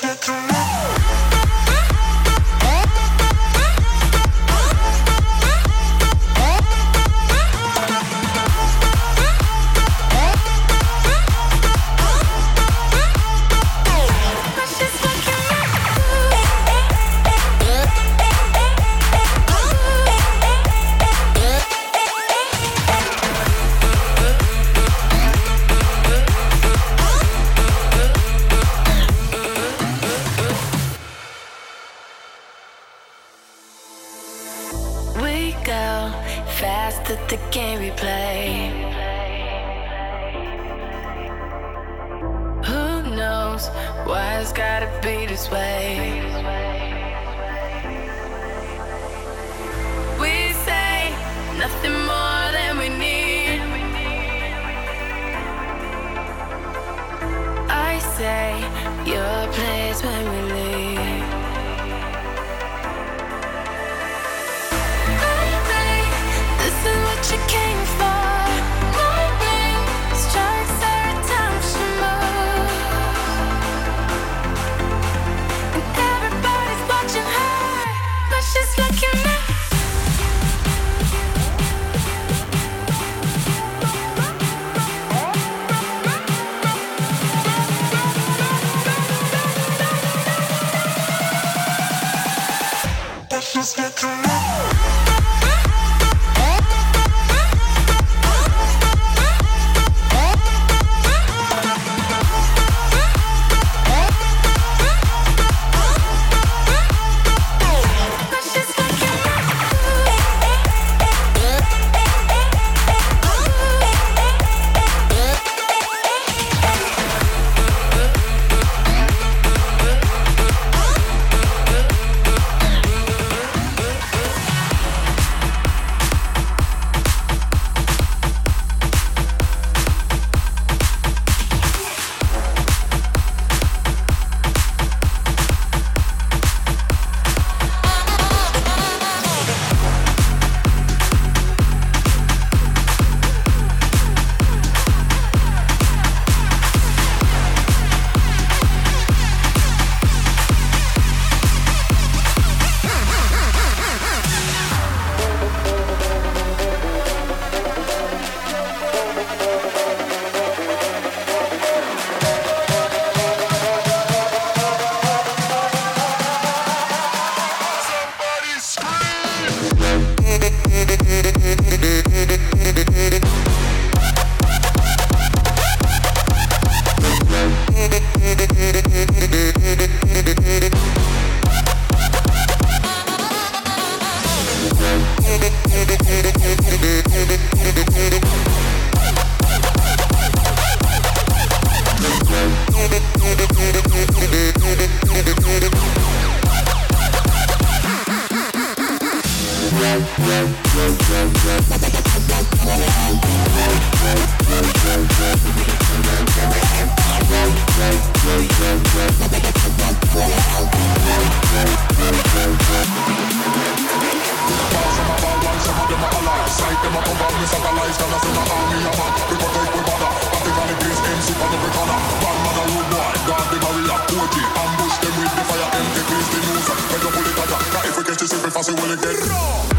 just get. just get through. Ambush them with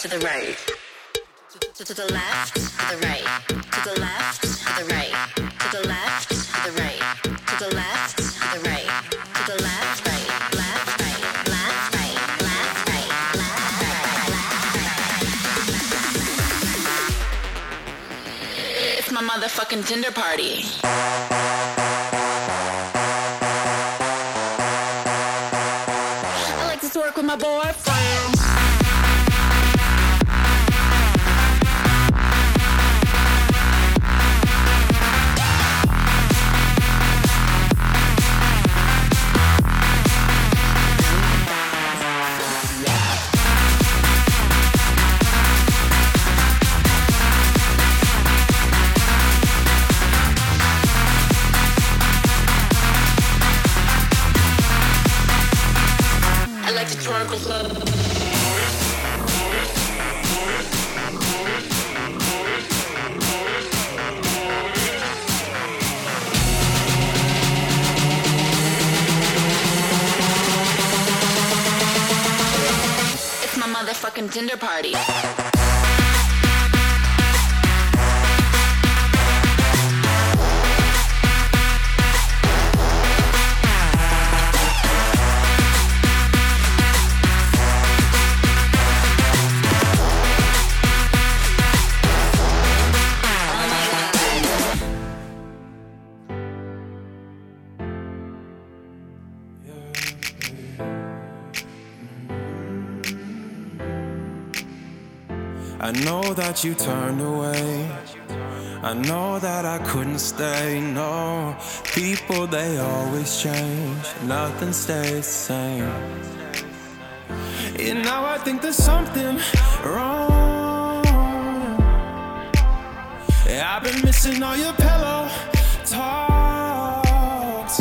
to the right. To, to the left, to the right. To the left, to the right. To the left, to the right. To the left, to the right. To the left, right, left, right, left, right. It's my motherfucking Tinder party. my boy. Motherfucking Tinder party. That you turned away. I know that I couldn't stay. No, people they always change. Nothing stays the same. And now I think there's something wrong. I've been missing all your pillow talks.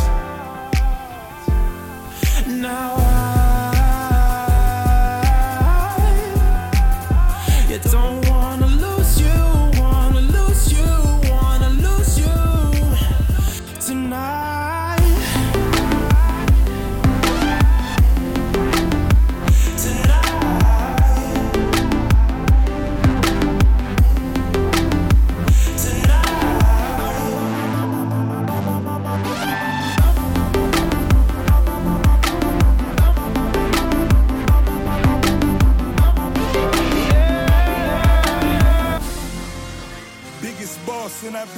Now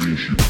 Don't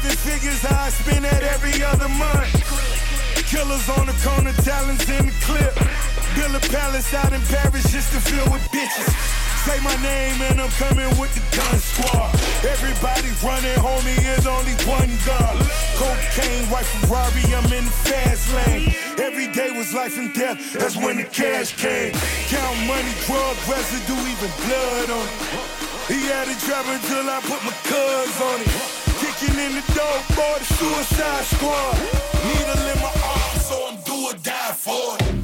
Seven figures I spend that every other month. Killers on the corner, talents in the clip. Build a palace out in Paris just to fill with bitches. Say my name and I'm coming with the gun squad. Everybody running, homie, is only one gun. Cocaine, white Ferrari, I'm in the fast lane. Every day was life and death, that's when the cash came. Count money, drug residue, even blood on it. He had a driving till I put my cuz on it. Knocking in the door for the suicide squad. Needle in my arm, so I'm do or die for it.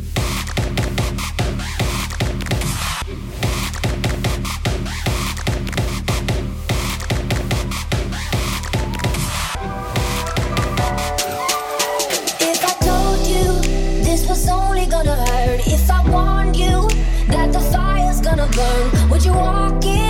was only gonna hurt if I warned you that the fire's gonna burn. Would you walk in?